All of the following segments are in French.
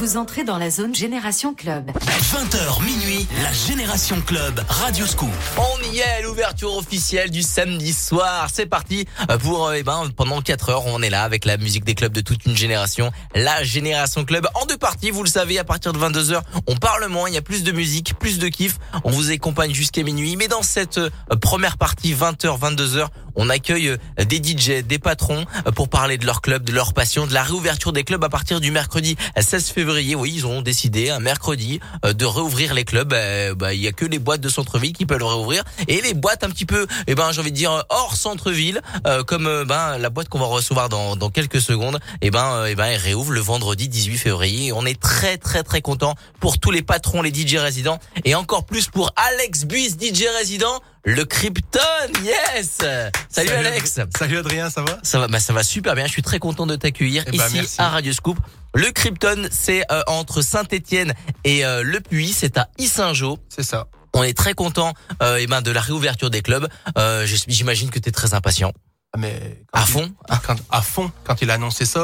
Vous entrez dans la zone Génération Club. 20h minuit, la Génération Club, Radio Scoop. On y est, l'ouverture officielle du samedi soir. C'est parti pour, euh, eh ben, pendant 4 heures, on est là avec la musique des clubs de toute une génération. La Génération Club en deux parties, vous le savez, à partir de 22h, on parle moins, il y a plus de musique, plus de kiff. On vous accompagne jusqu'à minuit. Mais dans cette euh, première partie, 20h, 22h, on accueille euh, des DJ, des patrons pour parler de leur club, de leur passion, de la réouverture des clubs à partir du mercredi 16 février. Oui, ils ont décidé un mercredi de réouvrir les clubs. Bah, il y a que les boîtes de centre-ville qui peuvent réouvrir et les boîtes un petit peu, eh ben, j'ai envie de dire hors centre-ville, comme ben la boîte qu'on va recevoir dans, dans quelques secondes. Eh ben, eh ben, elle réouvre le vendredi 18 février. on est très très très content pour tous les patrons, les DJ résidents et encore plus pour Alex Buis, DJ résident. Le Krypton, yes Salut, Alex Salut Adrien, ça va? Ça va, bah ça va super bien, je suis très content de t'accueillir Eh ben, ici à Radio Scoop. Le Krypton, c'est euh, entre Saint-Étienne et euh, Le Puy, c'est à Issingeau. C'est ça. On est très content euh, eh ben, de la réouverture des clubs. Euh, J'imagine que tu es très impatient. Ah, Mais À il- fond quand, À fond, quand il a annoncé ça...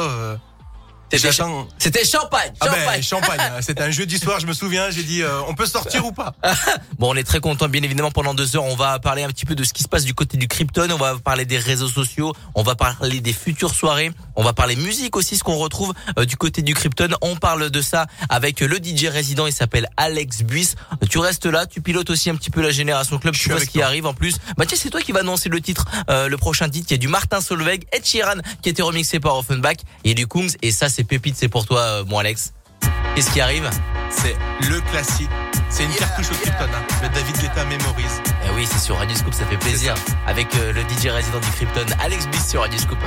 C'était j'attends- C'était champagne, Ah champagne. ben, champagne. C'était un jeudi soir, je me souviens, j'ai dit, euh, on peut sortir ou pas Bon, on est très content, bien évidemment. Pendant deux heures, on va parler un petit peu de ce qui se passe du côté du Krypton. On va parler des réseaux sociaux. On va parler des futures soirées. On va parler musique aussi, ce qu'on retrouve euh, du côté du Krypton. On parle de ça avec le DJ résident. Il s'appelle Alex Buis. Tu restes là. Tu pilotes aussi un petit peu la génération club. Je Tu vois ce qui arrive en plus. Bah tiens, c'est toi qui va annoncer le titre, euh, le prochain titre. Il y a du Martin Solveig, Ed Sheeran qui a été remixé par Offenbach et du Kungs. Et ça, c'est pépite. C'est pour toi, euh, mon Alex. Qu'est-ce qui arrive C'est le classique. C'est une cartouche au Krypton. Hein. Le David Guetta mémorise. Eh oui, c'est sur Radio Scoop, ça fait plaisir. Avec euh, le DJ résident du Krypton, Alex Bliss sur Radio Scoop.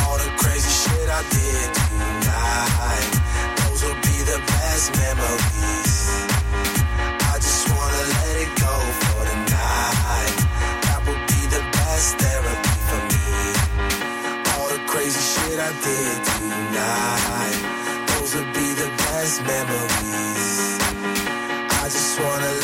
All the crazy shit I did tonight. Those will be the best memories. I did tonight. Those will be the best memories. I just wanna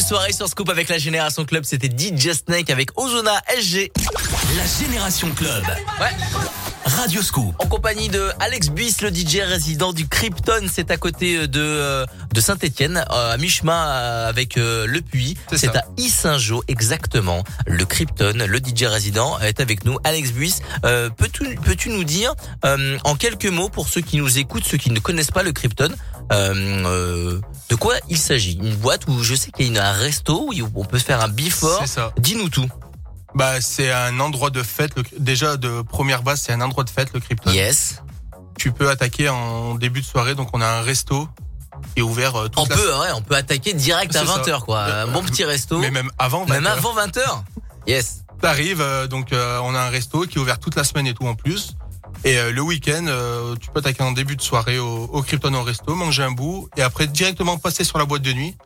Belle soirée sur Scoop avec la Génération Club. C'était DJ Snake avec Ozona SG. La Génération Club. Ouais. Radio Scoop. En compagnie de Alex Buis, le DJ résident du Krypton. C'est à côté de, euh, de Saint-Etienne, à mi-chemin euh, avec euh, Le Puy. C'est à Issingeau, exactement. Le Krypton, le DJ résident, est avec nous. Alex Buis, euh, peux-tu peux-tu nous dire, euh, en quelques mots, pour ceux qui nous écoutent, ceux qui ne connaissent pas le Krypton, euh, euh, de quoi il s'agit? Une boîte où je sais qu'il y a un resto où on peut se faire un ça. Dis-nous tout. Bah, c'est un endroit de fête. le- déjà, de première base, c'est un endroit de fête, le Krypton. Yes. Tu peux attaquer en début de soirée. Donc, on a un resto est ouvert euh, toute On la peut, ouais, on peut attaquer direct à C'est ça. 20h, quoi. Un bon petit resto. Mais même avant, Même 20 heures. avant 20h Yes. T'arrives, euh, donc euh, on a un resto qui est ouvert toute la semaine et tout en plus. Et euh, le week-end, euh, tu peux attaquer en début de soirée au, au Krypton au resto, manger un bout, et après directement passer sur la boîte de nuit.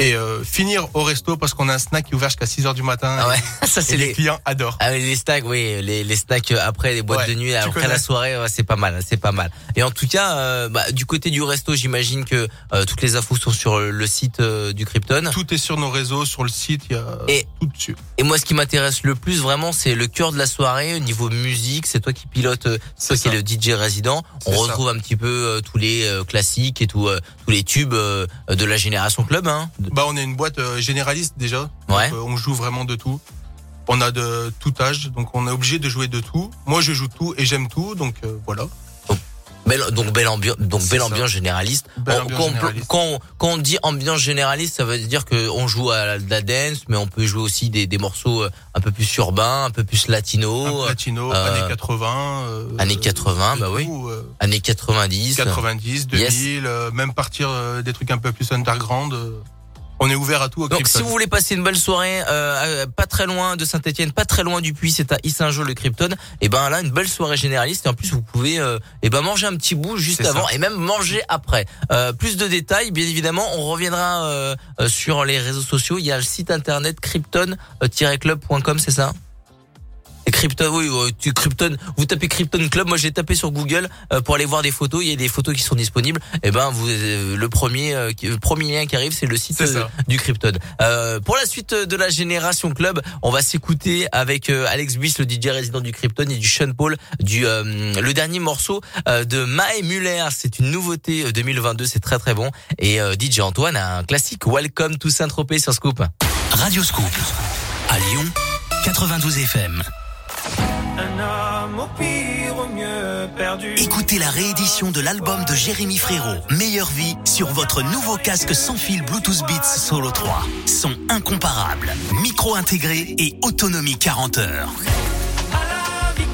Et euh, finir au resto parce qu'on a un snack qui est ouvert jusqu'à 6 heures du matin. Ah ouais, ça c'est les les... clients adorent. Ah oui, les snacks, oui, les, les snacks euh, après les boîtes Ouais, de nuit, après connais. la soirée, ouais, c'est pas mal, c'est pas mal. Et en tout cas, euh, bah, du côté du resto, j'imagine que euh, toutes les infos sont sur le site du Krypton. Tout est sur nos réseaux, sur le site, il y a Et- tout dessus. Et moi, ce qui m'intéresse le plus, vraiment, c'est le cœur de la soirée, au niveau musique. C'est toi qui pilote, c'est toi qui est le DJ résident. On ça. retrouve un petit peu tous les classiques et tout, tous les tubes de la génération club. Hein. Bah on est une boîte euh, généraliste déjà. Ouais. euh, on joue vraiment de tout. On a de tout âge, donc on est obligé de jouer de tout. Moi je joue tout et j'aime tout, donc euh, voilà. Belle, donc belle ambiance, donc belle ambiance généraliste. Belle On- ambiance quand, on- quand on- quand on dit ambiance généraliste, ça veut dire que on joue à la, de la dance, mais on peut jouer aussi des, des morceaux un peu plus urbains, un peu plus latino, Un peu latino, euh, années 80. euh, années 80, de bah oui. euh, années 90. 90, 2000, Yes. euh, même partir des trucs un peu plus underground. Euh, on est ouvert à tout au Donc Krypton. si vous voulez passer une belle soirée, euh, euh, pas très loin de Saint-Etienne, pas très loin du Puy, c'est à Issingeau le Krypton. Et ben là une belle soirée généraliste et en plus vous pouvez euh, et ben manger un petit bout juste avant ça. et même manger après. Euh, plus de détails, bien évidemment, on reviendra euh, euh, sur les réseaux sociaux. Il y a le site internet krypton-club.com, c'est ça? Et Krypton, oui, tu Krypton. Vous tapez Krypton Club. Moi, j'ai tapé sur Google euh, pour aller voir des photos. Il y a des photos qui sont disponibles. Et ben, vous, euh, le premier, euh, le premier lien qui arrive, c'est le site du Krypton. Euh, pour la suite de la génération club, on va s'écouter avec euh, Alex Buis, le DJ résident du Krypton, et du Sean Paul, du euh, le dernier morceau euh, de Mae Muller. C'est une nouveauté euh, 2022, c'est très très bon. Et euh, DJ Antoine a un classique Welcome to Saint-Tropez sur Scoop. Radio Scoop. À Lyon, 92 FM. Un homme au pire, au mieux perdu. Écoutez la réédition de l'album de Jérémy Frérot, Meilleure vie, sur votre nouveau casque sans fil Bluetooth Beats Solo 3. Son incomparable, micro intégré et autonomie 40 heures. À la vie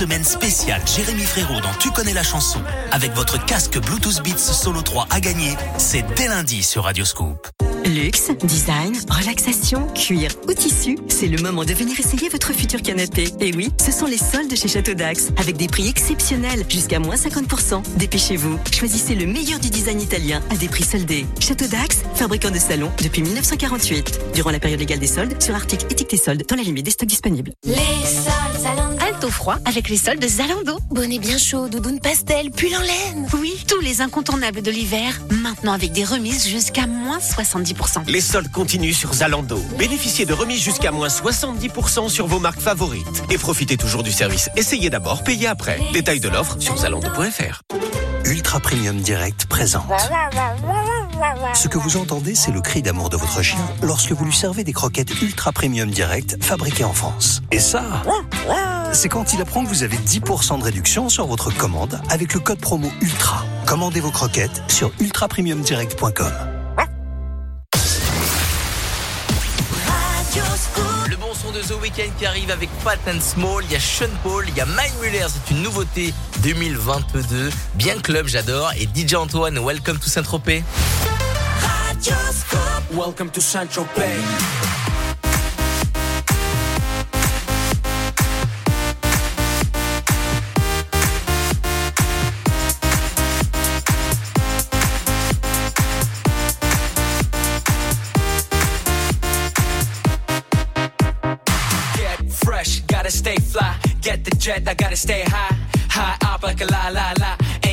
Semaine spéciale Jérémy Frérot dans Tu connais la chanson. Avec votre casque Bluetooth Beats Solo 3 à gagner, c'est dès lundi sur Radio Scoop. Luxe, design, relaxation, cuir ou tissu, c'est le moment de venir essayer votre futur canapé. Et oui, ce sont les soldes chez Château Dax, avec des prix exceptionnels, jusqu'à moins 50%. Dépêchez-vous, choisissez le meilleur du design italien à des prix soldés. Château Dax, fabricant de salons depuis 1948. Durant la période légale des soldes, sur articles étiquetés soldes, dans la limite des stocks disponibles. Les Alto froid avec les soldes Zalando. Bonnet bien chaud, doudoune pastel, pull en laine. Oui, tous les incontournables de l'hiver, maintenant avec des remises jusqu'à moins 70%. Les soldes continuent sur Zalando. Bénéficiez de remises jusqu'à moins 70% sur vos marques favorites. Et profitez toujours du service. Essayez d'abord, payez après. Détail de l'offre sur zalando.fr. Ultra Premium Direct présente. Ce que vous entendez, c'est le cri d'amour de votre chien lorsque vous lui servez des croquettes Ultra Premium Direct fabriquées en France. Et ça, c'est quand il apprend que vous avez 10% de réduction sur votre commande avec le code promo ULTRA. Commandez vos croquettes sur ultrapremiumdirect.com. Le bon son de The Weeknd qui arrive avec Pat and Small, il y a Sean Paul, il y a Mike Muller, c'est une nouveauté 2022. Bien club, j'adore. Et DJ Antoine, welcome to Saint-Tropez. Welcome to Saint-Tropez. Get fresh, gotta stay fly. Get the jet, I gotta stay high. High up like a la la la.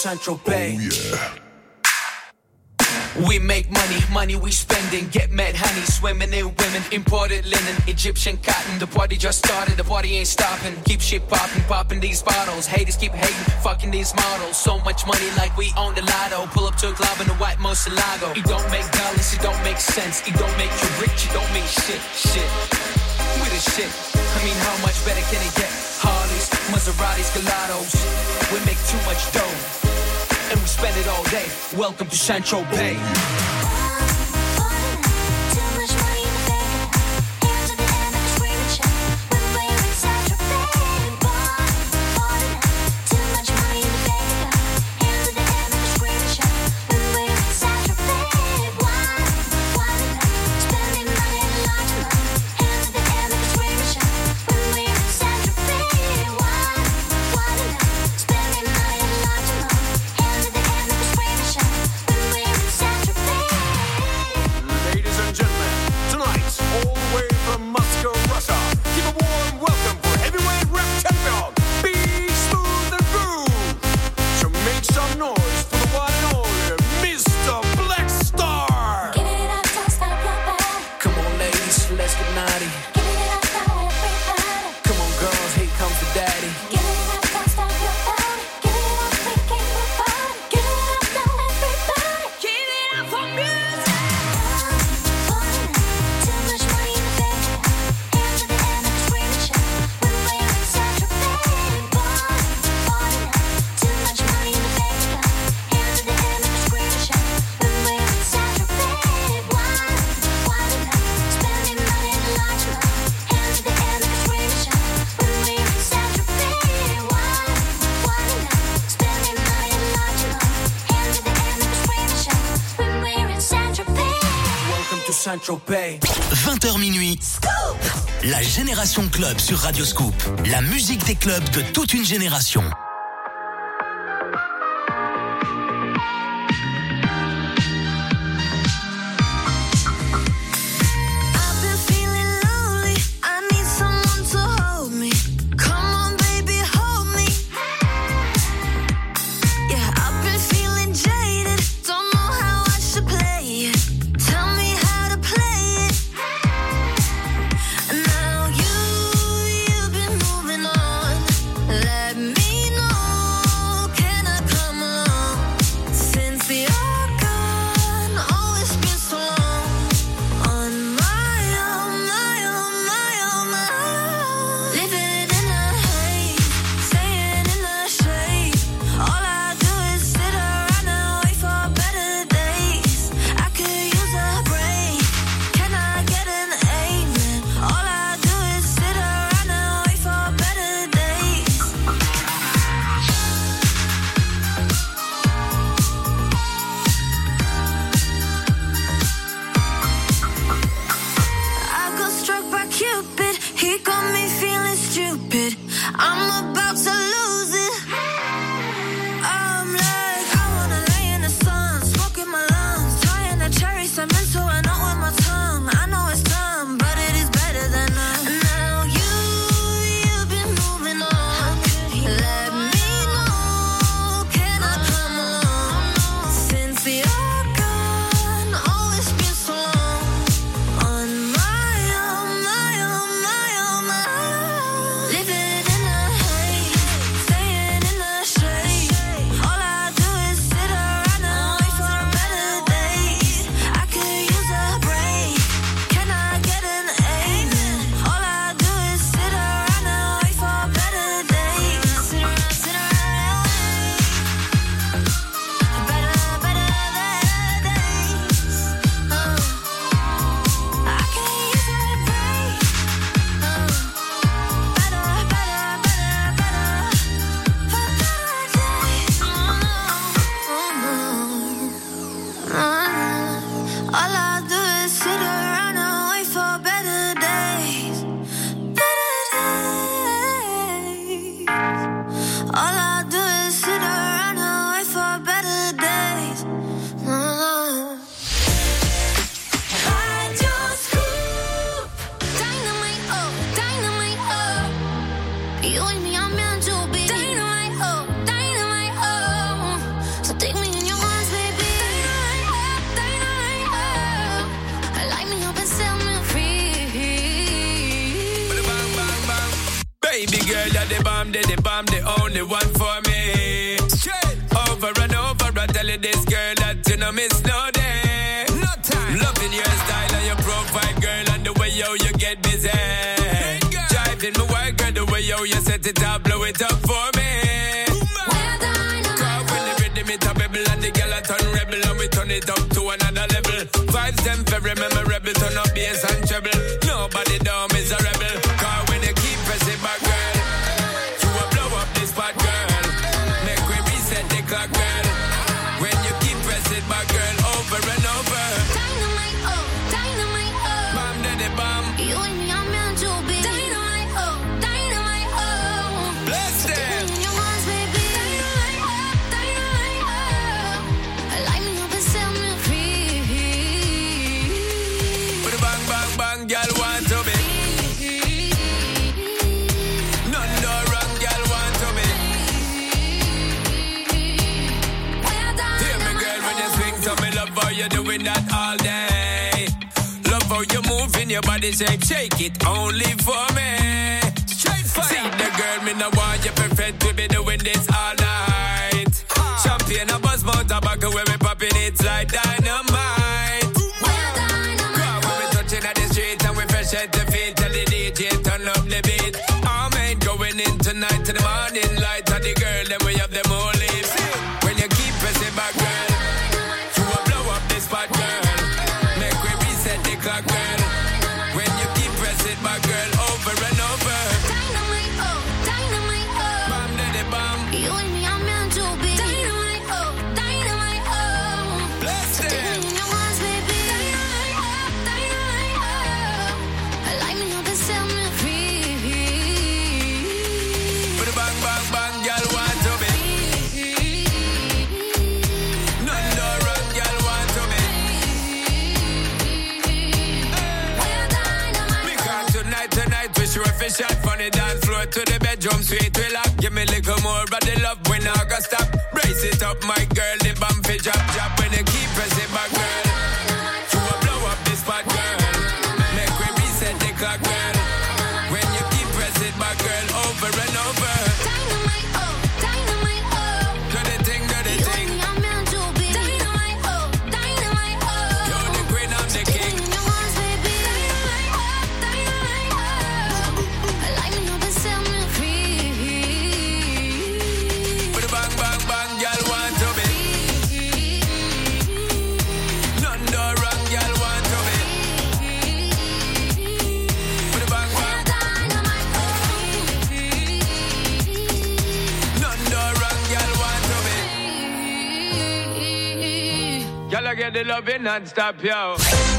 Central Bay. Oh, we make money, money we spending. Get mad honey, swimming in women. Imported linen, Egyptian cotton. The party just started, the party ain't stopping. Keep shit popping, popping these bottles. Haters keep hating, fucking these models. So much money like we own the lotto. Pull up to a club in a white Moselago. It don't make dollars, it don't make sense. It don't make you rich, it don't mean shit, shit. We the shit. I mean, how much better can it get? Maseratis, Gelatos. We make too much dough and we spend it all day. Welcome to Central Bay. Welcome to Central Bay. 20h minuit. La Génération Club sur Radio Scoop. La musique des clubs de toute une génération. girl want to be. None no wrong girl want to be. Hear me, girl, when you swing to me, love how you doing that all day. Love how you moving your body shape, shake it only for me. Straight fire. See the girl, me no want you perfect to be doing this all night. Champagne, a buzz, mouth, back where we popping it like that. to the bedroom, sweet relax. Give me a little more of the love clubbing non-stop, yo.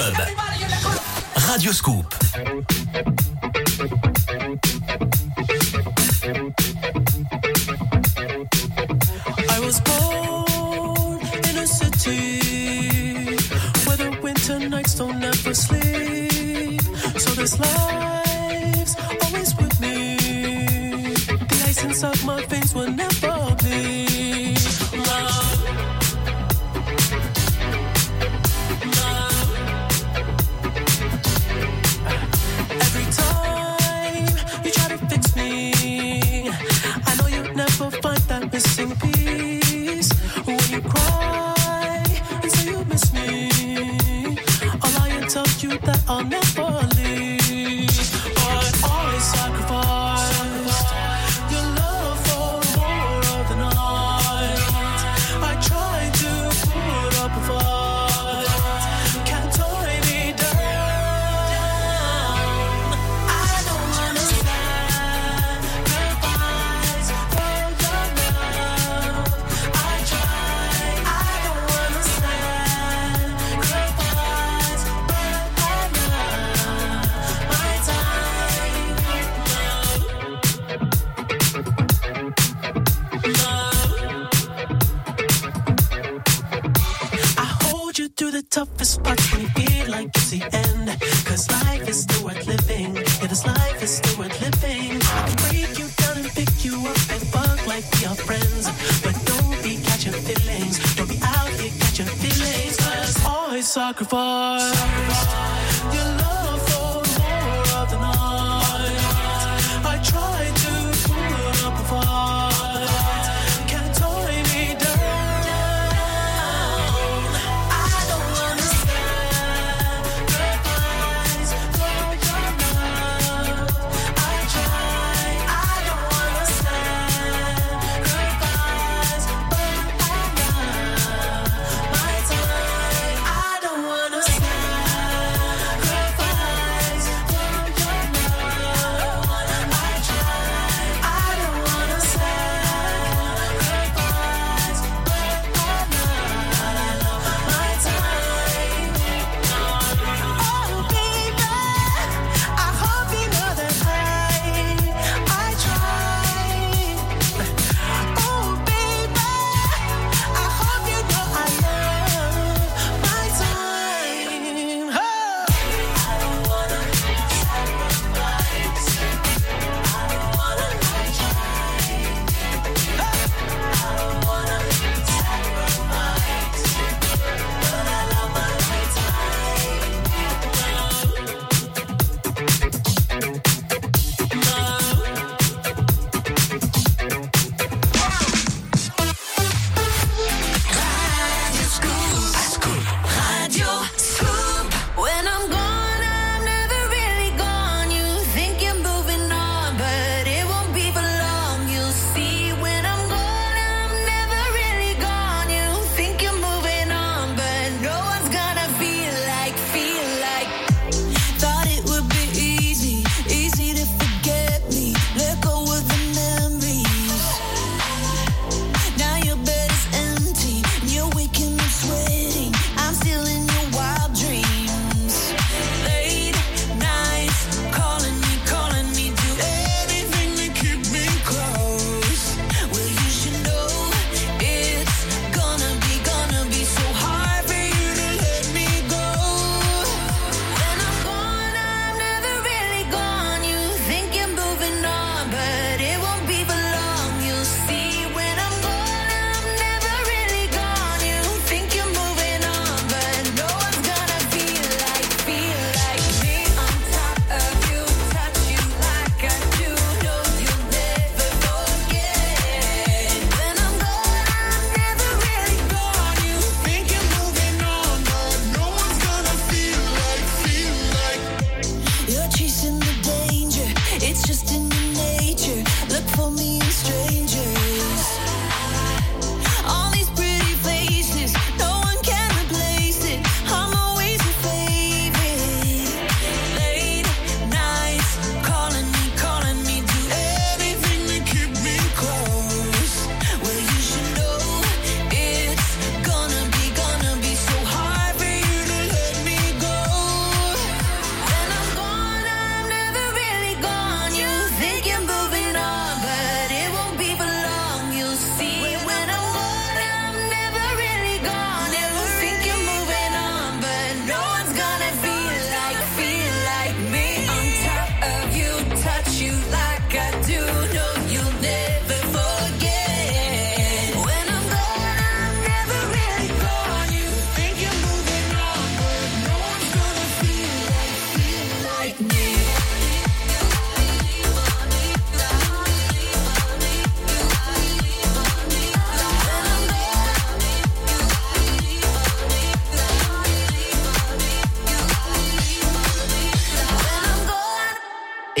Club.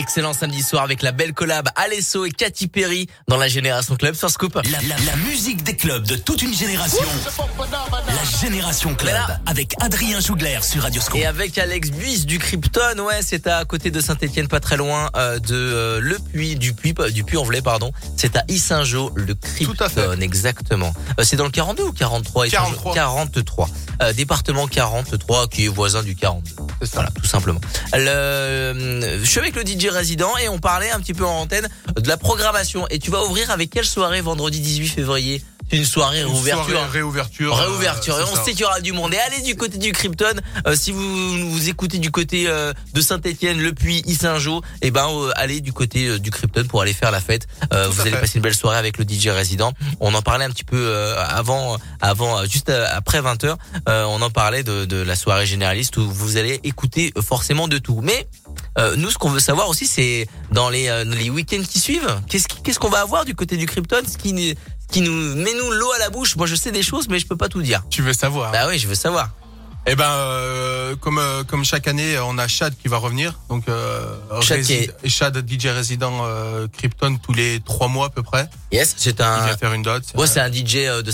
Excellent samedi soir avec la belle collab Alesso et Katy Perry dans la Génération Club sur Scoop. La, la- la musique des clubs de toute une génération. La Génération Club avec Adrien Jougler sur Radioscope. Et avec Alex Buis du Krypton, ouais, c'est à côté de Saint-Etienne, pas très loin euh, de euh, Le Puy, du Puy, du Puy-en-Velay, pardon. C'est à Issingeau, le Krypton, exactement. Euh, c'est dans le 42 ou 43 Issingeau 43. 43. Euh, département 43 qui est voisin du 42. Voilà, tout simplement. Le, euh, je suis avec le DJ résident et on parlait un petit peu en antenne de la programmation. Et tu vas ouvrir avec quelle soirée vendredi 18 février? Une soirée Une réouverture. soirée réouverture, Réouverture. euh, et on ça. sait qu'il y aura du monde. Et allez du côté du Krypton. euh, si vous vous écoutez du côté euh, de Saint-Etienne, Le Puy, Issingeau, et ben euh, allez du côté du Krypton pour aller faire la fête. Vous allez fait. passer une belle soirée avec le DJ résident. On en parlait un petit peu avant, avant, juste après 20 h On en parlait de, de la soirée généraliste où vous allez écouter forcément de tout. Mais euh, nous, ce qu'on veut savoir aussi, c'est dans les, euh, les week-ends qui suivent, qu'est-ce qu'est-ce qu'on va avoir du côté du Krypton, ce qui, nous- ce qui nous met nous l'eau à la bouche. Moi, je sais des choses, mais je peux pas tout dire. Tu veux savoir Bah oui, je veux savoir. Eh ben, euh, comme euh, comme chaque année, on a Chad qui va revenir. Donc euh, Chad rési- Chad DJ résident Krypton tous les trois mois à peu près. Yes, c'est un. Il vient faire une dot. Ouais, c'est un DJ de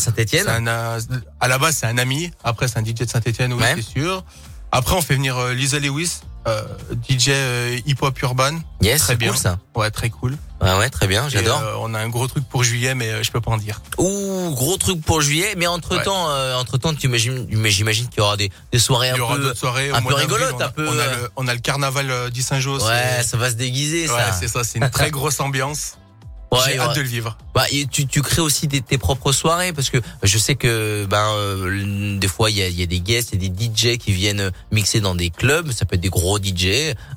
un, euh, à la base, c'est un ami. Après, c'est un DJ de Saint-Etienne, oui, Ouais. c'est sûr. Après, on fait venir euh, Lisa Lewis, euh, DJ euh, hip-hop urban. Yes, très bien. cool, ça. Ouais, très cool. Ah ouais, très bien, j'adore. euh, on a un gros truc pour juillet, mais euh, je peux pas en dire. Ouh, gros truc pour juillet. Mais entre temps, entre temps, tu imagines, j'imagine qu'il y aura des, des soirées un peu, soirées. un peu rigolotes, on a, un peu. On a, le, on a le carnaval euh, d'Issingeau. Ouais, ça va se déguiser, ça. Ouais, c'est ça. C'est une très grosse ambiance. Ouais, J'ai hâte de le vivre. Bah, tu, tu crées aussi des, tes propres soirées parce que je sais que ben euh, des fois il y a, il y a des guests, il y a des DJ qui viennent mixer dans des clubs. Ça peut être des gros DJ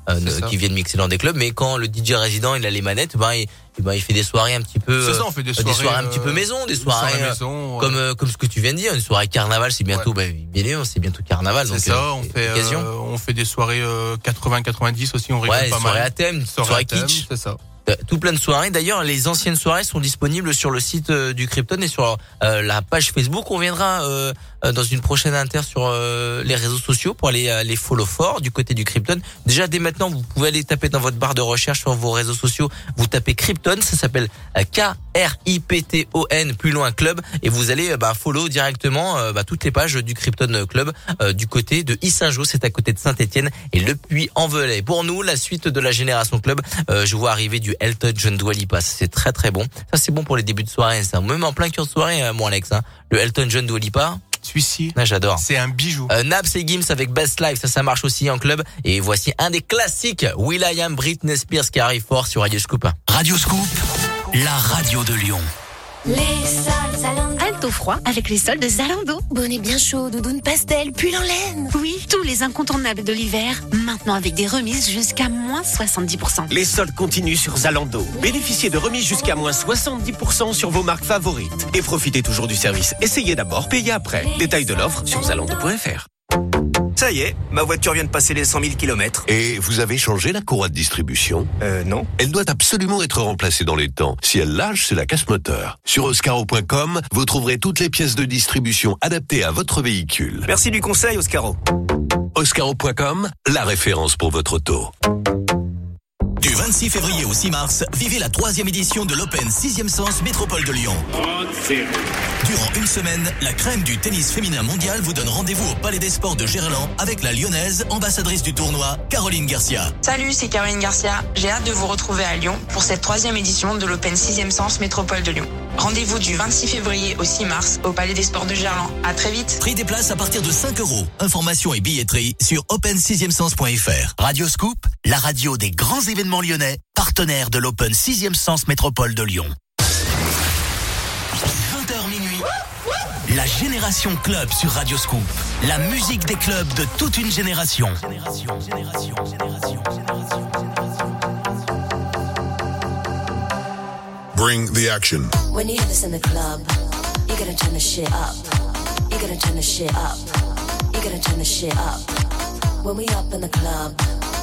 euh, qui viennent mixer dans des clubs. Mais quand le DJ résident il a les manettes, ben il, eh ben, il fait des soirées un petit peu. Ça, euh, on fait des des soirées, un petit peu euh, maison, des soirées, soirées euh, maison, ouais. comme euh, comme ce que tu viens de dire, une soirée carnaval, c'est bientôt, bah, bien évidemment, c'est bientôt carnaval. C'est donc, ça, euh, on fait, euh, on fait des soirées 80-90 aussi, on rigole Ouais, pas soirée mal. à thème, Soirée soirée à thème, kitsch. C'est ça. Euh, Tout plein de soirées. D'ailleurs, les anciennes soirées sont disponibles sur le site euh, du Krypton et sur euh, la page Facebook. On viendra dans une prochaine inter sur euh, les réseaux sociaux pour aller euh, les follow fort du côté du Krypton. Déjà, dès maintenant, vous pouvez aller taper dans votre barre de recherche sur vos réseaux sociaux. Vous tapez Krypton, ça s'appelle euh, K-R-I-P-T-O-N, plus loin club, et vous allez euh, bah, follow directement euh, bah, toutes les pages du Krypton Club euh, du côté de Issingeau, c'est à côté de Saint-Etienne et le Puy-en-Velay. Pour nous, la suite de la Génération Club, euh, je vois arriver du Elton John Dua Lipa. C'est très très bon. Ça c'est bon pour les débuts de soirée, ça. Même en plein cœur de soirée, euh, mon Alex. Hein. Le Elton John Dua Lipa. Celui-ci, ah, j'adore. c'est un bijou. Euh, Naps et Gims avec Best Life, ça ça marche aussi en club. Et voici un des classiques, Will.i.am, Britney Spears qui arrive fort sur Radio Scoop. Radio Scoop, la radio de Lyon. Les soldes Zalando. Au froid avec les soldes Zalando. Bonnet bien chaud, doudoune pastel, pull en laine. Oui, tous les incontournables de l'hiver, maintenant avec des remises jusqu'à moins 70%. Les soldes continuent sur Zalando. Bénéficiez de remises jusqu'à moins 70% sur vos marques favorites. Et profitez toujours du service. Essayez d'abord, payez après. Détail de l'offre sur zalando.fr. Ça y est, ma voiture vient de passer les 100 000 km. Et vous avez changé la courroie de distribution? Euh, non. Elle doit absolument être remplacée dans les temps. Si elle lâche, c'est la casse-moteur. Sur oscaro.com, vous trouverez toutes les pièces de distribution adaptées à votre véhicule. Merci du conseil, Oscaro. Oscaro.com, la référence pour votre auto. Du 26 février au 6 mars, vivez la troisième édition de l'Open 6e Sens Métropole de Lyon. Durant une semaine, la crème du tennis féminin mondial vous donne rendez-vous au Palais des Sports de Gerland avec la lyonnaise, ambassadrice du tournoi, Caroline Garcia. Salut, c'est Caroline Garcia. J'ai hâte de vous retrouver à Lyon pour cette troisième édition de l'Open 6e Sens Métropole de Lyon. Rendez-vous du 26 février au 6 mars au Palais des Sports de Gerland. À très vite. Prix des places à partir de 5 euros. Informations et billetterie sur open6e-sens.fr. Radio Scoop, la radio des grands événements lyonnais, partenaire de l'Open 6e Sens Métropole de Lyon. 20h minuit. La Génération Club sur Radio Scoop. La musique des clubs de toute une génération. Bring the action. When you hear this in the club, you gotta turn the shit up. You gotta turn the shit up. You gotta turn the shit up. When we up in the club,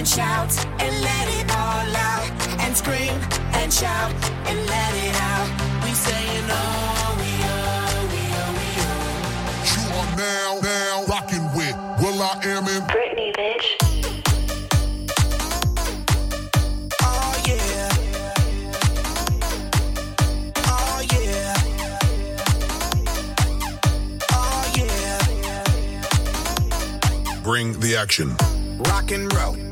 and shout and let it all out and scream and shout and let it out. We saying oh we oh we oh we. Oh. You are now now rocking with Will I Am in Britney, bitch. Oh, oh, bring the action. Rock and roll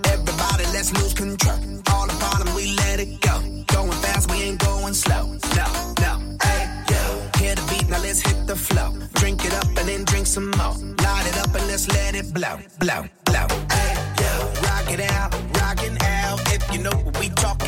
let's lose control. All the bottom, we let it go. Going fast, we ain't going slow. No, no, hey, yo. Hear the beat, now let's hit the flow. Drink it up and then drink some more. Light it up and let's let it blow, blow, blow. Hey, yo. Rock it out, rockin' out. If you know what we talking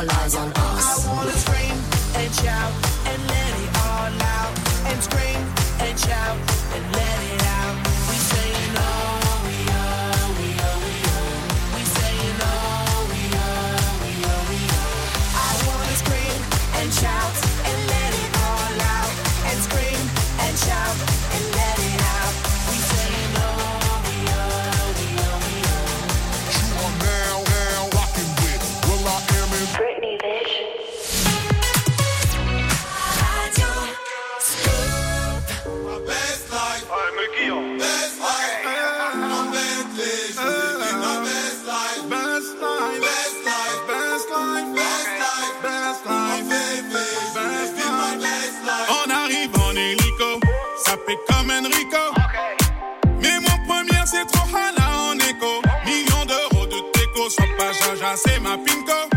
all eyes on us. I wanna scream and shout and let it all out and scream and shout and I say my pinko.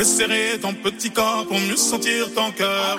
Je ton petit corps pour mieux sentir ton cœur.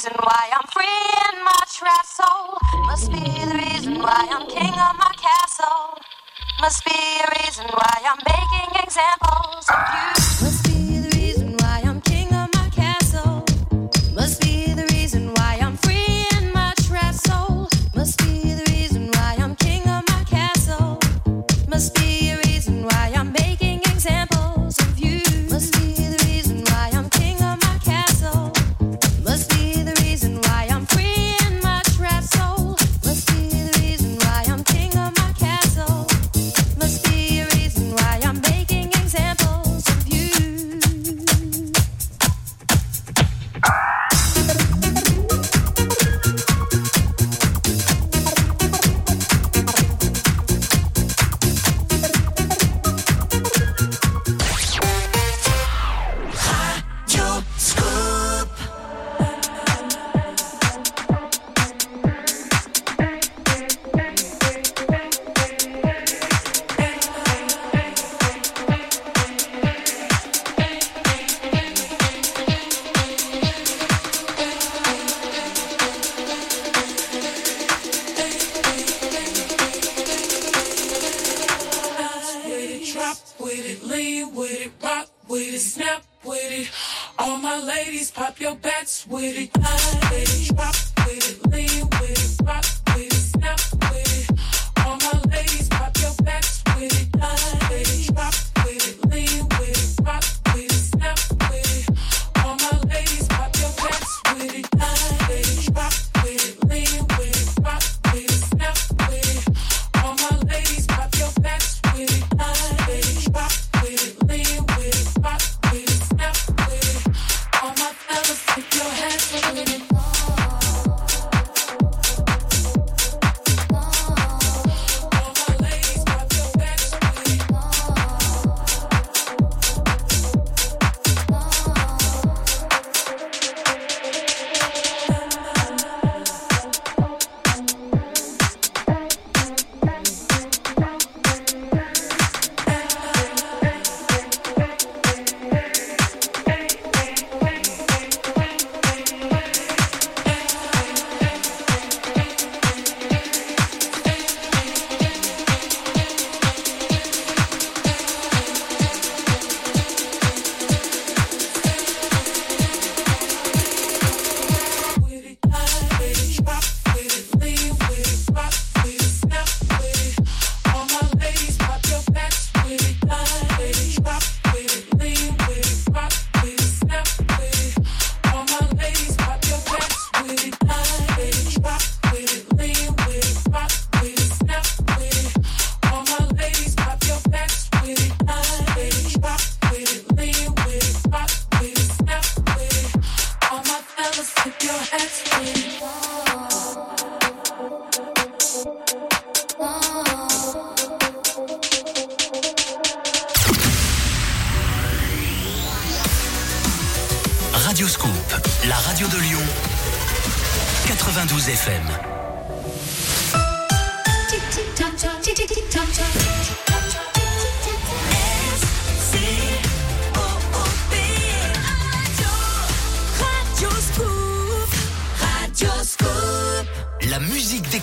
Reason why I'm free in my trap soul. Must be the reason why I'm king of my castle. Must be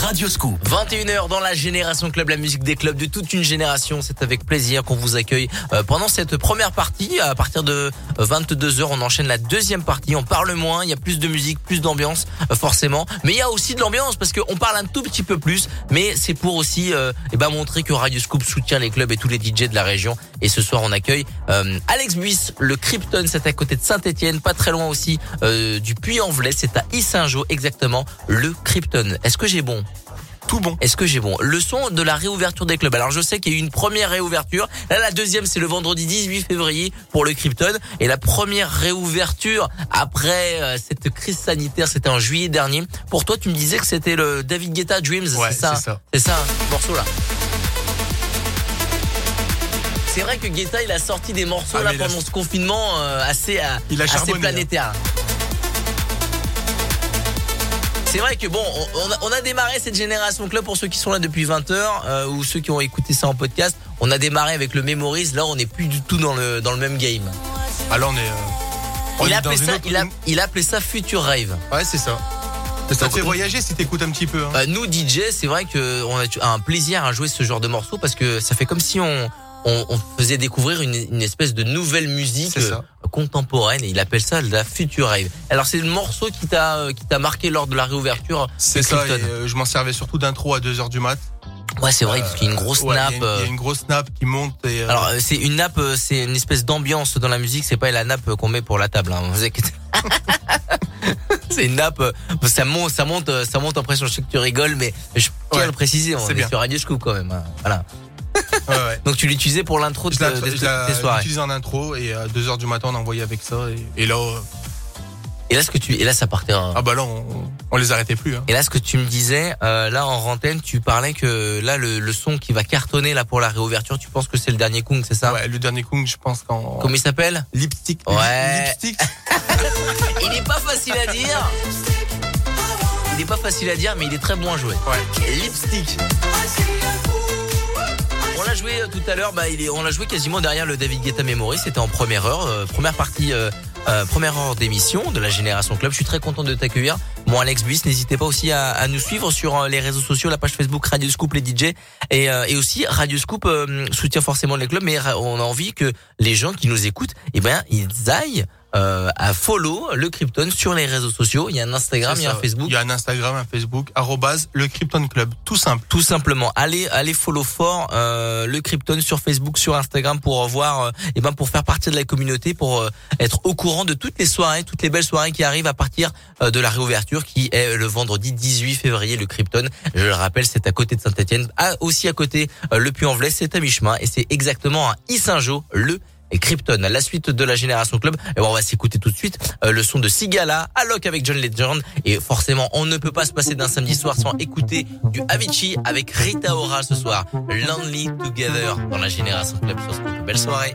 Radio Scoop. 21h dans la Génération Club, la musique des clubs de toute une génération. C'est avec plaisir qu'on vous accueille euh, pendant cette première partie. À partir de 22h, on enchaîne la deuxième partie. On parle moins, il y a plus de musique, plus d'ambiance, euh, forcément. Mais il y a aussi de l'ambiance parce qu'on parle un tout petit peu plus. Mais c'est pour aussi euh, eh ben, montrer que Radio Scoop soutient les clubs et tous les DJ de la région. Et ce soir, on accueille euh, Alex Buis, le Krypton. C'est à côté de Saint-Etienne, pas très loin aussi euh, du Puy-en-Velay. C'est à Issingeau, exactement, le Krypton. Est-ce que j'ai bon? Tout bon. Est-ce que j'ai bon Le son de la réouverture des clubs. Alors je sais qu'il y a eu une première réouverture. Là la deuxième c'est le vendredi 18 février pour le Krypton et la première réouverture après euh, cette crise sanitaire c'était en juillet dernier. Pour toi tu me disais que c'était le David Guetta Dreams, Ouais, c'est ça c'est ça. C'est ça, hein, ce morceau là. C'est vrai que Guetta il a sorti des morceaux Ah, là pendant ce confinement euh, assez euh, Il a assez hein. C'est vrai que bon, on- a, on a démarré cette génération club pour ceux qui sont là depuis 20 heures euh, ou ceux qui ont écouté ça en podcast. On a démarré avec le Memories. Là, on n'est plus du tout dans le dans le même game. Ah là, on est. euh, on Il est ça, autre- il, a, il a appelé ça Future Rave. Ouais, c'est ça. Ça te fait voyager si t'écoutes un petit peu. hein. Euh, nous, DJ, c'est vrai que on a un plaisir à jouer ce genre de morceaux parce que ça fait comme si on, on, on faisait découvrir une, une espèce de nouvelle musique euh, contemporaine et il appelle ça la future rave. Alors c'est le morceau qui t'a euh, qui t'a marqué lors de la réouverture. C'est ça, et euh, je m'en servais surtout d'intro à 2h du mat. Ouais, c'est vrai parce qu'il y a une grosse Ouais, nappe. Il y, a une- il y a euh, une grosse nappe qui monte et. euh, Alors euh, c'est une nappe, euh, c'est une espèce d'ambiance dans la musique. C'est pas la nappe qu'on met pour la table. Hein, vous inquiétez. c'est une nappe. euh, Ça monte, ça monte, euh, ça monte en pression. Je sais que tu rigoles, mais je tiens Ouais, à le préciser. On est bien. sur Radio Scoop quand même. hein, Voilà. Ouais, ouais. Donc tu l'utilisais pour l'intro de, Je de- de- je tes soirées. en intro et à 2h du matin on a envoyé avec ça et, et là euh, Et là, ce que tu, et là, ça partait. en- ah bah là on, on les arrêtait plus hein. Et là, ce que tu me disais, euh, là en rentaine, tu parlais que là, le, le son qui va cartonner là pour la réouverture, tu penses que c'est le dernier Kung, c'est ça? Ouais, le dernier Kung je pense qu'en Comment il s'appelle? Lipstick Ouais. lipstick Il est pas facile à dire. Il est pas facile à dire, mais il est très bon à jouer. Ouais. Lipstick. On l'a joué euh, tout à l'heure, bah, il est, on l'a joué quasiment derrière le David Guetta Memory. C'était en première heure, euh, première partie, euh, euh, première heure d'émission de la Génération Club. Je suis très content de t'accueillir. Bon, Alex Buis, n'hésitez pas aussi à, à nous suivre sur euh, les réseaux sociaux, la page Facebook Radio Scoop les DJ et, euh, et aussi Radio Scoop soutient forcément les clubs, mais on a envie que les gens qui nous écoutent, eh ben, ils aillent euh, à follow le Krypton sur les réseaux sociaux. Il y a un Instagram, il y a un. Facebook. Il y a un Instagram, un Facebook, arrobase le Krypton Club, tout simple. Tout simplement, allez, allez follow fort euh, le Krypton sur Facebook, sur Instagram pour voir, euh, et ben pour faire partie de la communauté, pour euh, être au courant de toutes les soirées, toutes les belles soirées qui arrivent à partir euh, de la réouverture, qui est le vendredi 18 février. Le Krypton, je le rappelle, c'est à côté de Saint-Etienne, aussi à côté euh, le Puy-en-Velay, c'est à mi-chemin et c'est exactement à Issingeau, le et Krypton, la suite de la Génération Club. Et bon, on va s'écouter tout de suite euh, le son de Sigala, Alok avec John Legend. Et forcément, on ne peut pas se passer d'un samedi soir sans écouter du Avicii avec Rita Ora ce soir. Lonely Together dans la Génération Club sur Scoop. Belle soirée.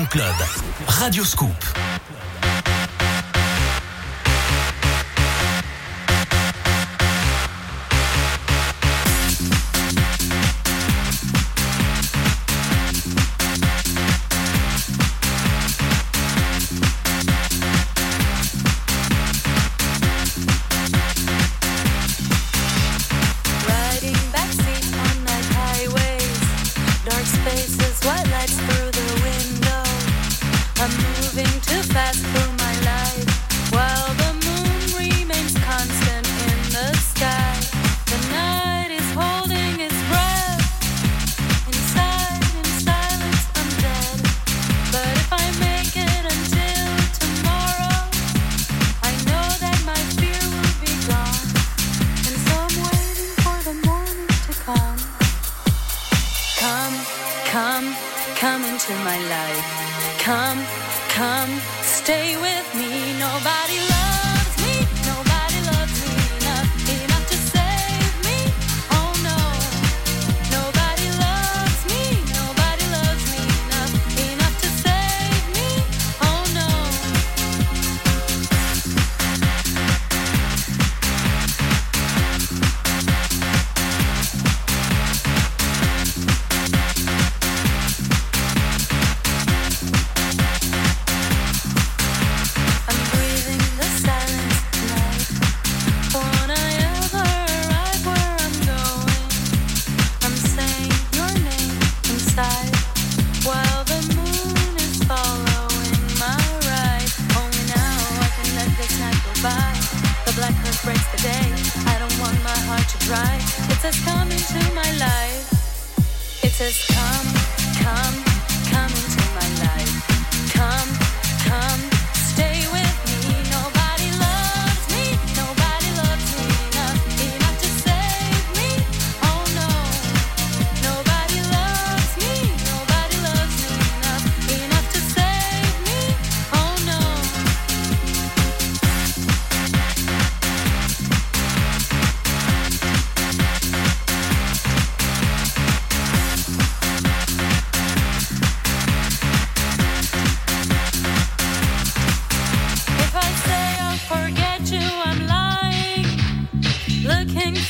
Club. Radio Scoop.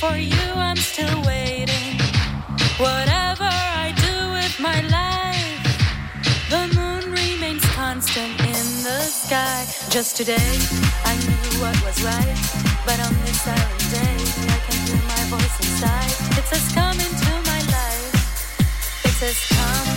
for you, I'm still waiting. Whatever I do with my life, the moon remains constant in the sky. Just today, I knew what was right, but on this silent day, I can hear my voice inside. It says, Come into my life. It says, Come.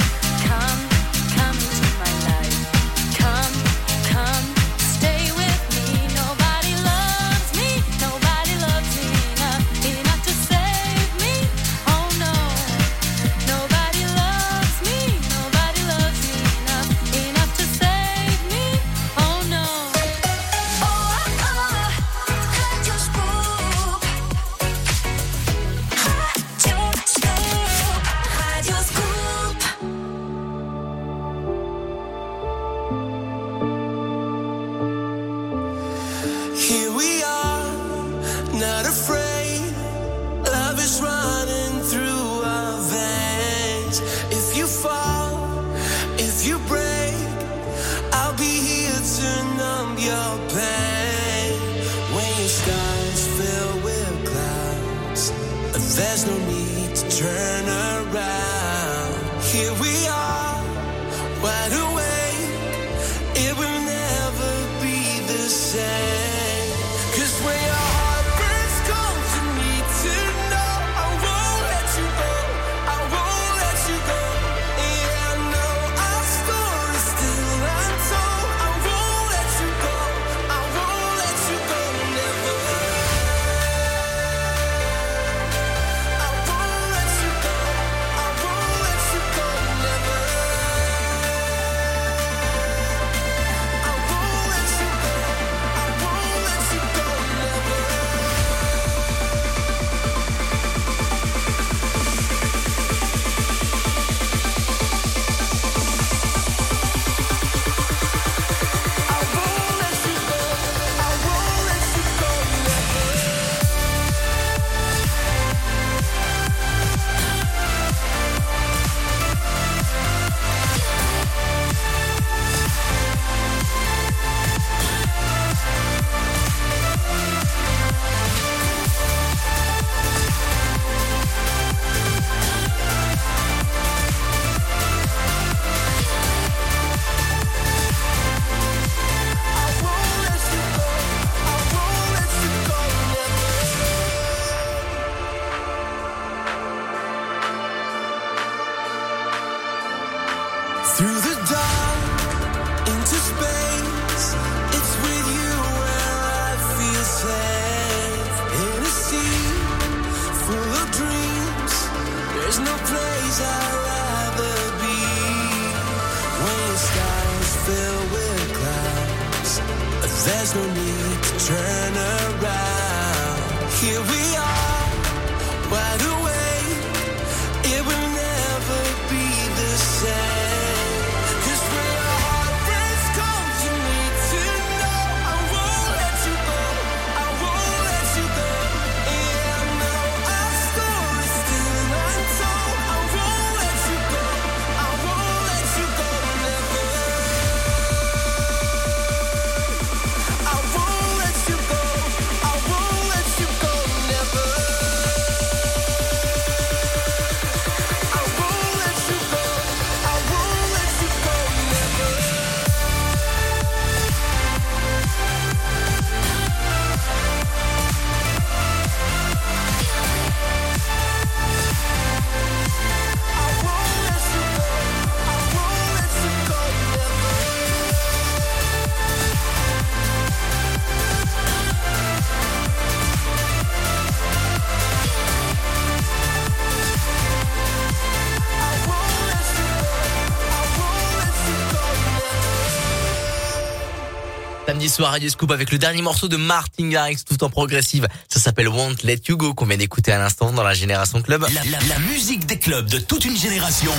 Soir, Radio Scoop avec le dernier morceau de Martin Garrix tout en progressive. S'appelle Won't Let You Go qu'on vient d'écouter à l'instant dans la Génération Club. La, la- la musique des clubs de toute une génération.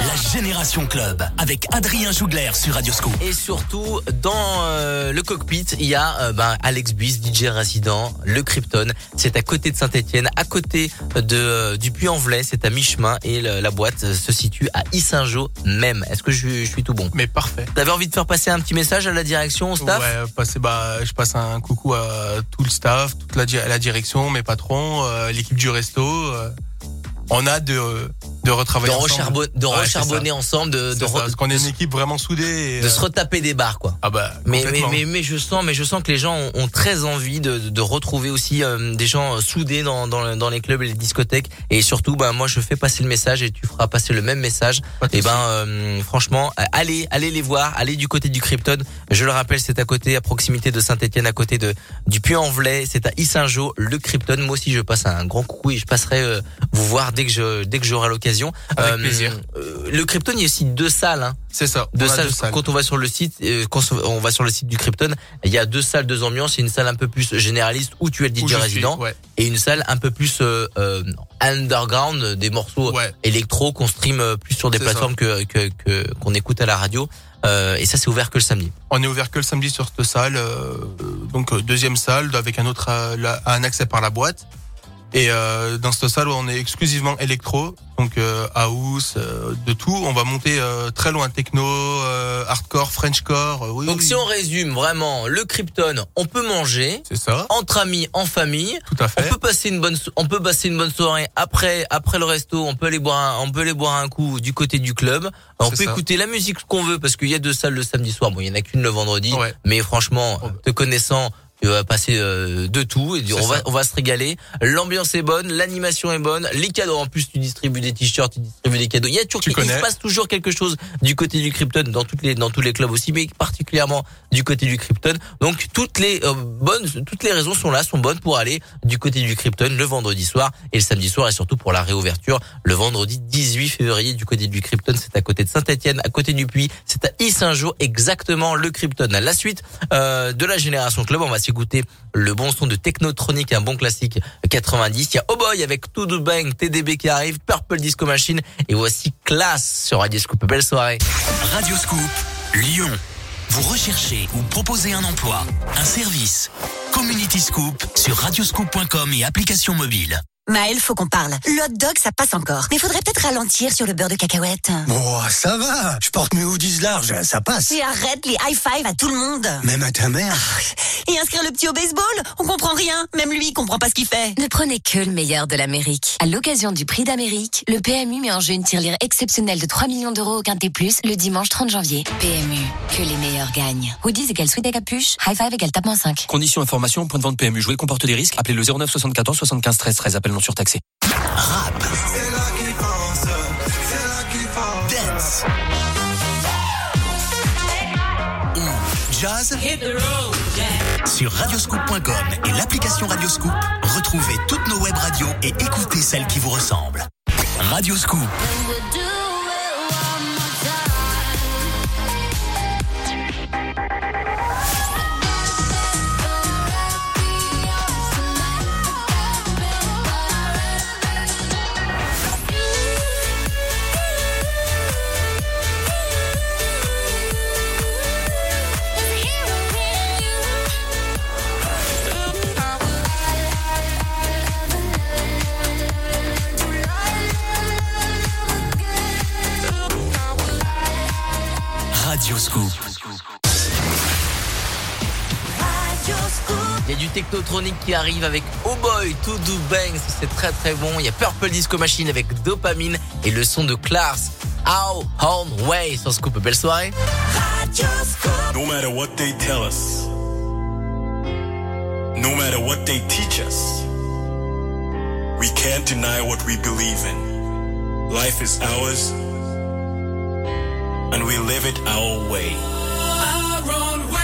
La Génération Club avec Adrien Jougler sur Radio Scoop. Et surtout, dans euh, le cockpit, il y a euh, ben, Alex Buis, DJ résident, le Krypton. C'est à côté de Saint-Etienne, à côté de euh, du Puy-en-Velay, c'est à mi-chemin et le- la boîte euh, se situe à Issingeau même. Est-ce que je, je suis tout bon? Mais parfait. T'avais envie de faire passer un petit message à la direction, au staff? Ouais, passer, bah, je passe un coucou à tout le staff, toute la, di- la direction, mes patrons, euh, l'équipe du resto. Euh. on a de, de retravailler de, ensemble. de Ouais, recharbonner ensemble, de, de, re- parce qu'on est une équipe vraiment soudée. et, de euh, se retaper des bars, quoi. Ah bah, Mais, mais, mais, mais je sens, mais je sens que les gens ont, ont très envie de, de retrouver aussi euh, des gens soudés dans, dans, le- dans les clubs et les discothèques. Et surtout, ben moi, je fais passer le message et tu feras passer le même message. Et ben, euh, franchement, euh, allez, allez les voir, allez du côté du Krypton. Je le rappelle, c'est à côté, à proximité de Saint-Etienne, à côté de du Puy-en-Velay. C'est à Issingeau, le Krypton. Moi aussi, je passe un grand coucou et je passerai euh, vous voir dès que je dès que j'aurai l'occasion. Avec plaisir. euh, le Krypton, il y a aussi deux salles. Hein. C'est ça. Deux salles. deux salles. Quand on va sur le site, euh, quand on va sur le site du Krypton, il y a deux salles, deux ambiances. Il y a une salle un peu plus généraliste où tu es le DJ suis, résident, ouais. et une salle un peu plus euh, euh, underground, euh, des morceaux électro qu'on stream euh, plus sur des plateformes que que que- qu'on écoute à la radio. Euh, et ça, c'est ouvert que le samedi. On est ouvert que le samedi sur cette salle, euh, donc euh, deuxième salle avec un autre euh, la- un accès par la boîte. Et euh, dans cette salle, on est exclusivement électro, donc euh, house, euh, de tout. On va monter euh, très loin techno, euh, hardcore, Frenchcore. euh, oui, Donc oui. si on résume vraiment le Krypton, on peut manger, c'est ça, entre amis, en famille. Tout à fait. On peut passer une bonne, so- on peut passer une bonne soirée après, après le resto. On peut aller boire, un, on peut aller boire un coup du côté du club. On peut ça. écouter la musique qu'on veut parce qu'il y a deux salles le samedi soir. Bon, il y en a qu'une le vendredi, Ouais. mais franchement, Oh, bah. te connaissant. Tu vas passer euh, de tout et on va on va se régaler. L'ambiance est bonne, l'animation est bonne, les cadeaux en plus tu distribues des t-shirts, tu distribues des cadeaux. Il y a toujours Tu il se passe toujours quelque chose du côté du Krypton dans toutes les dans tous les clubs aussi, mais particulièrement du côté du Krypton. Donc toutes les euh, bonnes toutes les raisons sont là, sont bonnes pour aller du côté du Krypton le vendredi soir et le samedi soir et surtout pour la réouverture le vendredi 18 février du côté du Krypton, c'est à côté de Saint-Étienne, à côté du Puy, c'est à Issingeau exactement le Krypton. La suite euh, de la génération club, on va s'écouter le bon son de Technotronic, un bon classique 90. Il y a Oh Boy avec To Do Bang, TDB qui arrive, Purple Disco Machine et voici Classe sur Radio Scoop. Belle soirée. Radio Scoop, Lyon. Vous recherchez ou proposez un emploi, un service. Community Scoop sur radioscoop.com et application mobile. Maël, faut qu'on parle. Le hot dog, ça passe encore. Mais faudrait peut-être ralentir sur le beurre de cacahuète. Bon, ça va. Je porte mes hoodies larges, ça passe. Et arrête les high five à tout le monde. Même à ta mère. Et inscrire le petit au baseball On comprend rien. Même lui, il comprend pas ce qu'il fait. Ne prenez que le meilleur de l'Amérique. À l'occasion du prix d'Amérique, le PMU met en jeu une tirelire exceptionnelle de 3 millions d'euros au Quintet Plus le dimanche 30 janvier. PMU, que les meilleurs gagnent. Hoodies égale sweat et capuche, high five égale tape 5. Conditions information, point de vente PMU. Jouer comporte des risques. Appelez le 09 74 75 13 13. Appel surtaxé. Rap. Jazz. Sur radioscoop.com et l'application Radioscoop, retrouvez toutes nos web radios et écoutez celles qui vous ressemblent. Radioscoop. Il y a du technotronique qui arrive avec Oh Boy, To Do Bangs, c'est très très bon. Il y a Purple Disco Machine avec Dopamine et le son de Clars. How Horn Way sur Scoop. Belle soirée. No matter what they tell us, no matter what they teach us, we can't deny what we believe in. Life is ours. and we live it our way. Our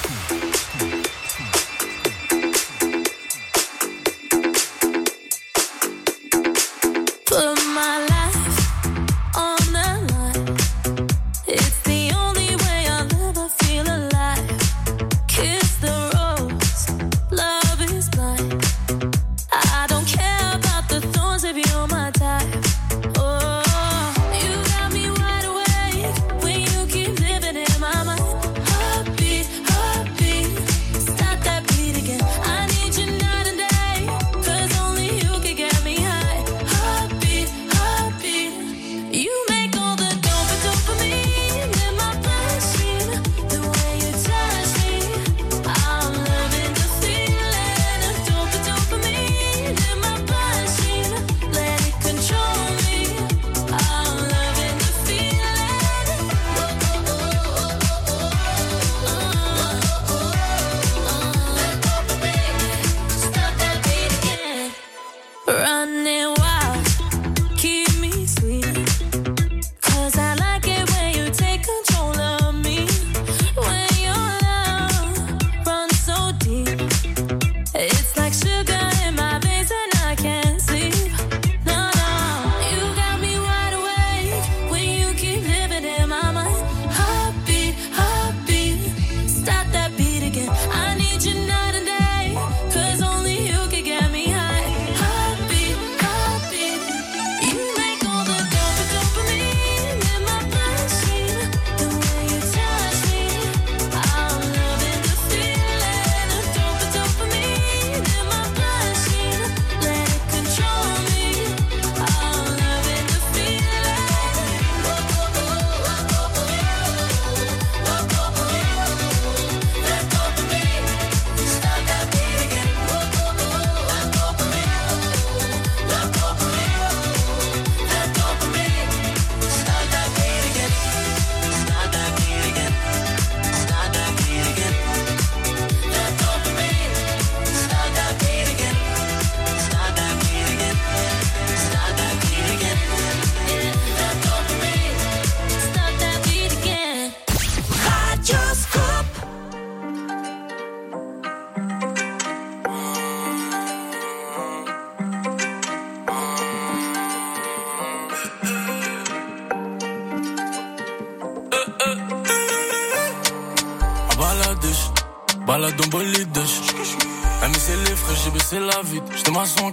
J'étais ma son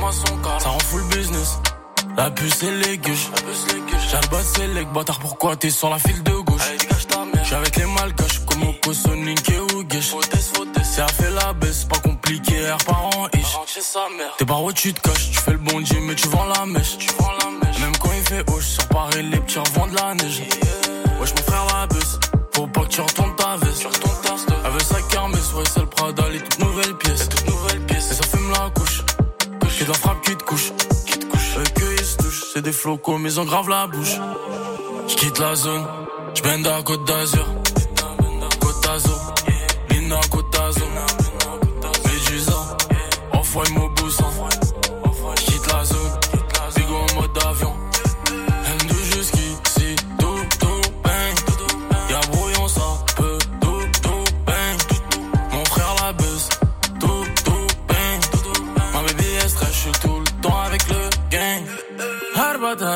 ma son car. Ça rend full business. La puce et les gueuches. J'ai le bas c'est les bâtard, pourquoi t'es sur la file de gauche? J'suis avec les malgaches, comme au Sonic et Ougesh. Elle fait la baisse, pas compliqué, R par an ish. T'es par où tu te caches, tu fais le bon Dieu, mais tu vends la mèche. Même quand il fait haut, sur Paris, les petits revendent de la neige. Wesh, mon frère la baisse, mais ils ont grave la bouche. J'quitte la zone, j'bende à Côte d'Azur.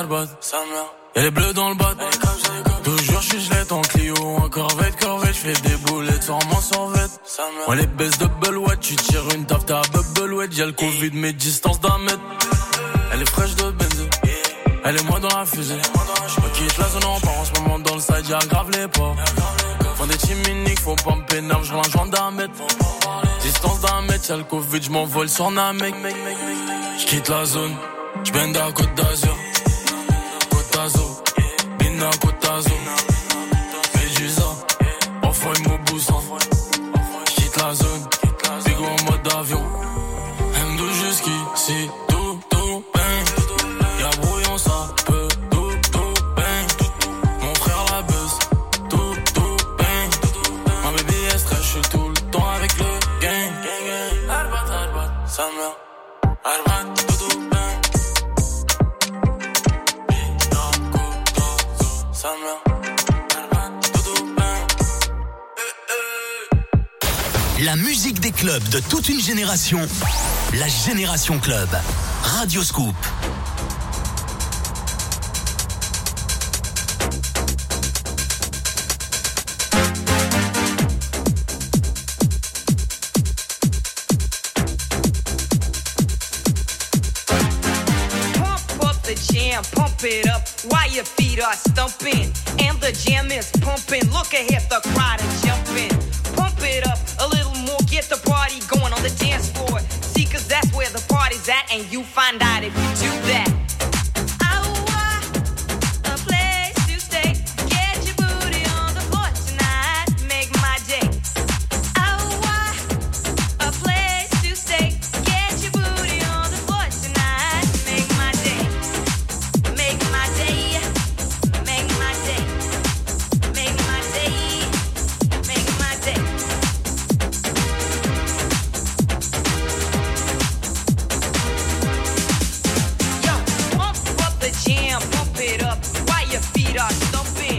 Mère. Y'a les bleus dans le bas. Toujours j'suis gelette en Clio, en corvette, corvette, j'fais des boulettes sur mon survette. Moi les baisses de Belouette, tu tires une taf, t'as Belouette, y'a le Covid, mais distance d'un mètre. Elle est fraîche de benzo, elle est moi dans la fusée. Je quitte la zone en part en ce moment dans le side, y'a grave les pas. Font des chiminiques, faut pas me pénal, je un joint d'un mètre. Distance d'un mètre, y'a le Covid, j'm'envole sur Namek. J'quitte la zone, j'bende à Côte d'Azur. D'Azur, Bina Côte La musique des clubs de toute une génération. La Génération Club. Radio Scoop. Pump it up while your feet are stumping. And the jam is pumping. Look ahead, the crowd is jumping. Pump it up the party going on the dance floor. See, cause that's where the party's at, and you find out if you your feet are thumping.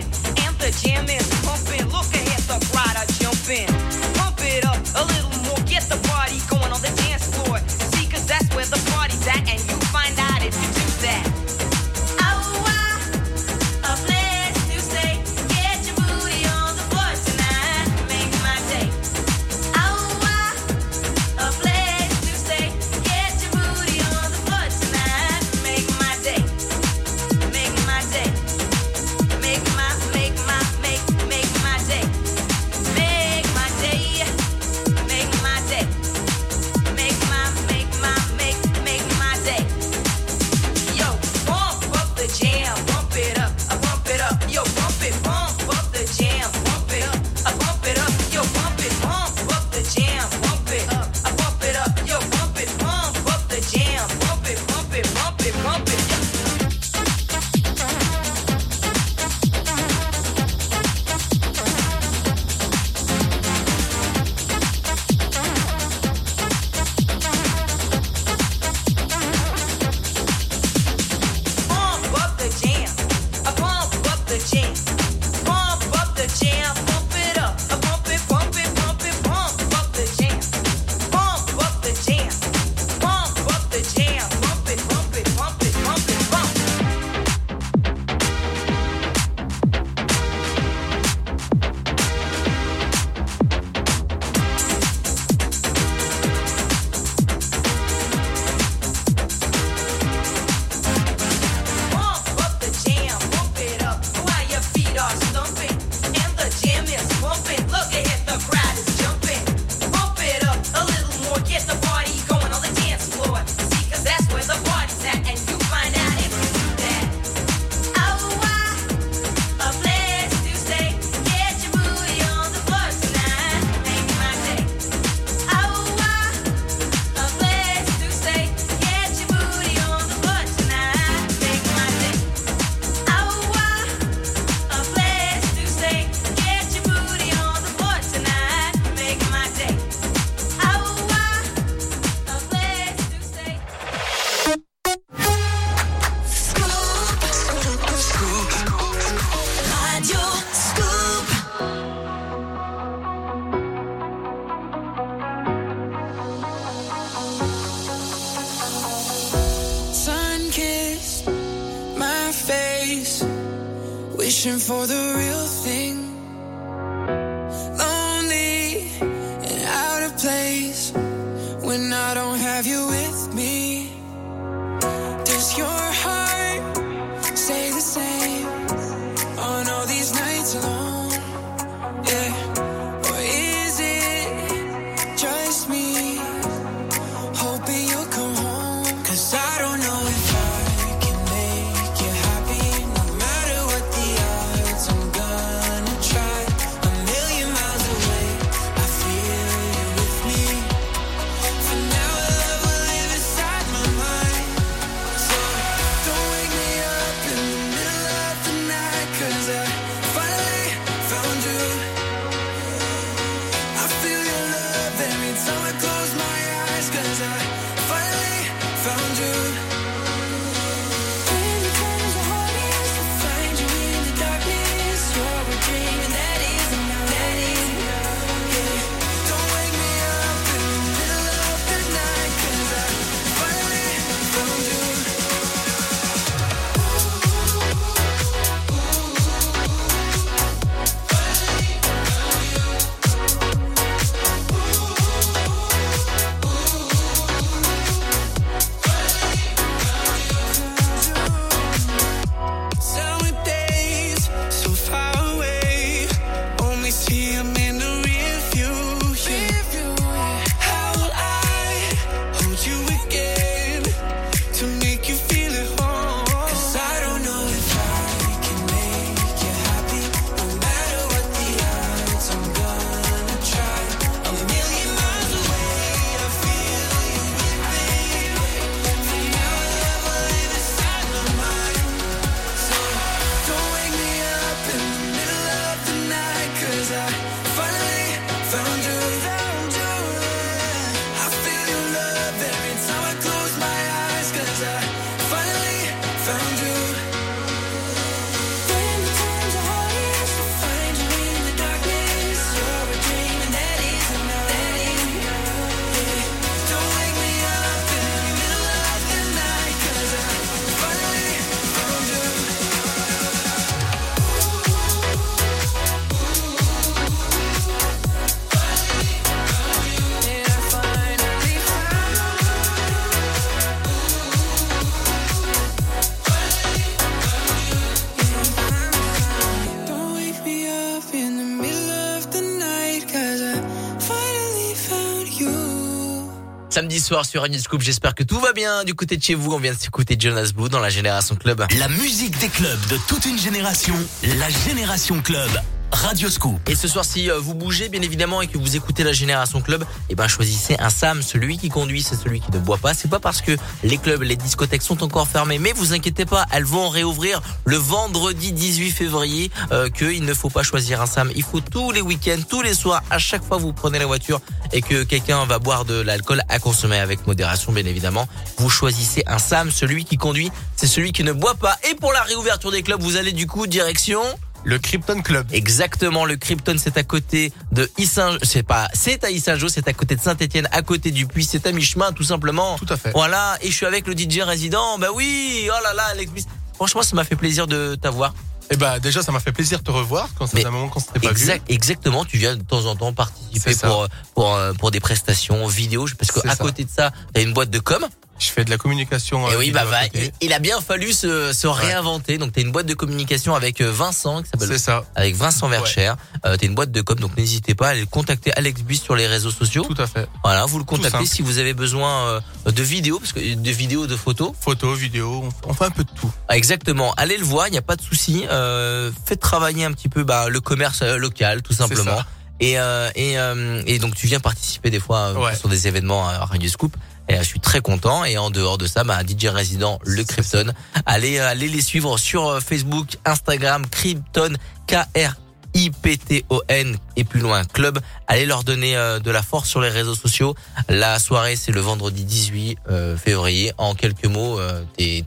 Soir sur Radio Scoop, j'espère que tout va bien du côté de chez vous. On vient de s'écouter Jonas Blue dans la Génération Club. La musique des clubs de toute une génération, la Génération Club. Radio Scoop. Et ce soir, si euh, vous bougez bien évidemment et que vous écoutez la Génération Club, eh ben choisissez un Sam. Celui qui conduit, c'est celui qui ne boit pas. C'est pas parce que les clubs, les discothèques sont encore fermés, mais vous inquiétez pas, elles vont réouvrir le vendredi 18 février. Euh, Qu'il ne faut pas choisir un Sam. Il faut tous les week-ends, tous les soirs, à chaque fois vous prenez la voiture et que quelqu'un va boire de l'alcool à consommer avec modération, bien évidemment. Vous choisissez un Sam. Celui qui conduit, c'est celui qui ne boit pas. Et pour la réouverture des clubs, vous allez du coup direction. Le Krypton Club. Exactement, le Krypton c'est à côté de Issain, c'est pas, c'est à Issainjo, c'est à côté de Saint-Etienne, à côté du Puy, c'est à mi-chemin tout simplement. Tout à fait. Voilà, et je suis avec le DJ résident. Bah oui, oh là là, Alex. Franchement, ça m'a fait plaisir de t'avoir. Eh ben déjà, ça m'a fait plaisir de te revoir quand ça faisait un moment qu'on s'était pas Exact, exactement, tu viens de temps en temps participer C'est ça. pour, pour, euh, pour des prestations vidéo, parce C'est qu'à ça. côté de ça, t'as une boîte de com. Je fais de la communication. Et euh, oui, bah, côté. il a bien fallu se, se réinventer. Donc, t'as une boîte de communication avec euh, Vincent, qui s'appelle C'est ça. avec Vincent Vercher. Euh, t'as une boîte de com, donc n'hésitez pas à aller contacter Alex Bus sur les réseaux sociaux. Tout à fait. Voilà, vous le contactez si vous avez besoin euh, de vidéos, parce que de vidéos, de photos. Photos, vidéos, on- fait un peu de tout. Ah, Exactement. Allez le voir, il n'y a pas de souci. Euh, faites travailler un petit peu bah, le commerce euh, local, tout simplement. Et, euh, et, euh, et donc tu viens participer des fois euh, Ouais. sur des événements à Radio Scoop. Et je suis très content. Et en dehors de ça, bah, DJ résident, le Krypton. Allez, euh, allez les suivre sur euh, Facebook, Instagram, Krypton, K-R. I-P-T-O-N et plus loin club. Allez leur donner euh, de la force sur les réseaux sociaux. La soirée c'est le vendredi 18 euh, février. En quelques mots, euh, t'es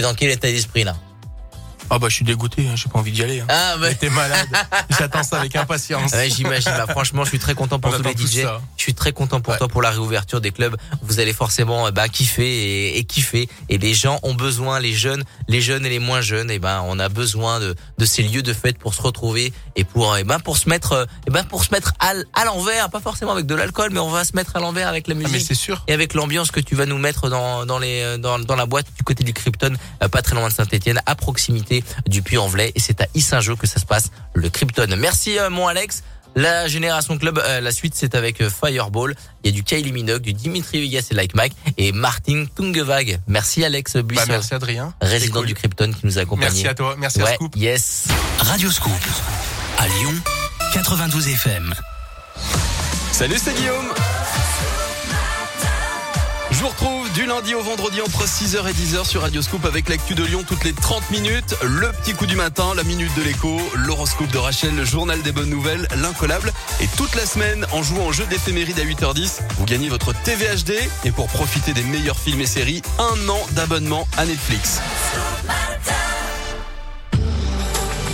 dans quel état d'esprit là? Ah bah je suis dégoûté, hein, j'ai pas envie d'y aller. Hein. Ah bah. T'es malade. J'attends ça avec impatience. Ouais, j'imagine. Bah, franchement, je suis très content pour On tous les DJ. ça. Je suis très content pour toi pour la réouverture des clubs. Vous allez forcément euh, bah, kiffer et, et kiffer. Et les gens ont besoin, les jeunes, les jeunes et les moins jeunes. Et ben, on a besoin de, de ces lieux de fête pour se retrouver et pour, et ben, pour se mettre, euh, et ben, pour se mettre à, à l'envers, pas forcément avec de l'alcool, mais on va se mettre à l'envers avec la musique. Ah, mais c'est sûr. Et avec l'ambiance que tu vas nous mettre dans, dans les, euh, dans, dans la boîte du côté du Krypton, pas très loin de Saint-Etienne, à proximité du Puy-en-Velay. Et c'est à Issingeau que ça se passe, le Krypton. Merci, euh, mon Alex. La Génération Club, euh, la suite c'est avec euh, Fireball. Il y a du Kylie Minogue, du Dimitri Vegas et Like Mike et Martin Tungevag. Merci Alex Buisson. Bah, merci Adrien. Résident cool. du Krypton qui nous a accompagnés. Merci à toi, merci à Scoop. Yes. Radio Scoop. À Lyon, 92 FM. Salut, c'est Guillaume. Je vous retrouve du lundi au vendredi entre 6h et 10h sur Radio Scoop avec l'actu de Lyon toutes les 30 minutes, le petit coup du matin, la minute de l'écho, l'horoscope de Rachel, le journal des bonnes nouvelles, l'incollable. Et toute la semaine, en jouant au jeu d'éphéméride à 8h10, vous gagnez votre TVHD et pour profiter des meilleurs films et séries, un an d'abonnement à Netflix.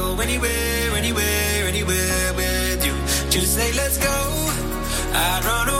go anywhere, anywhere, anywhere with you. Just say let's go. I'd run away.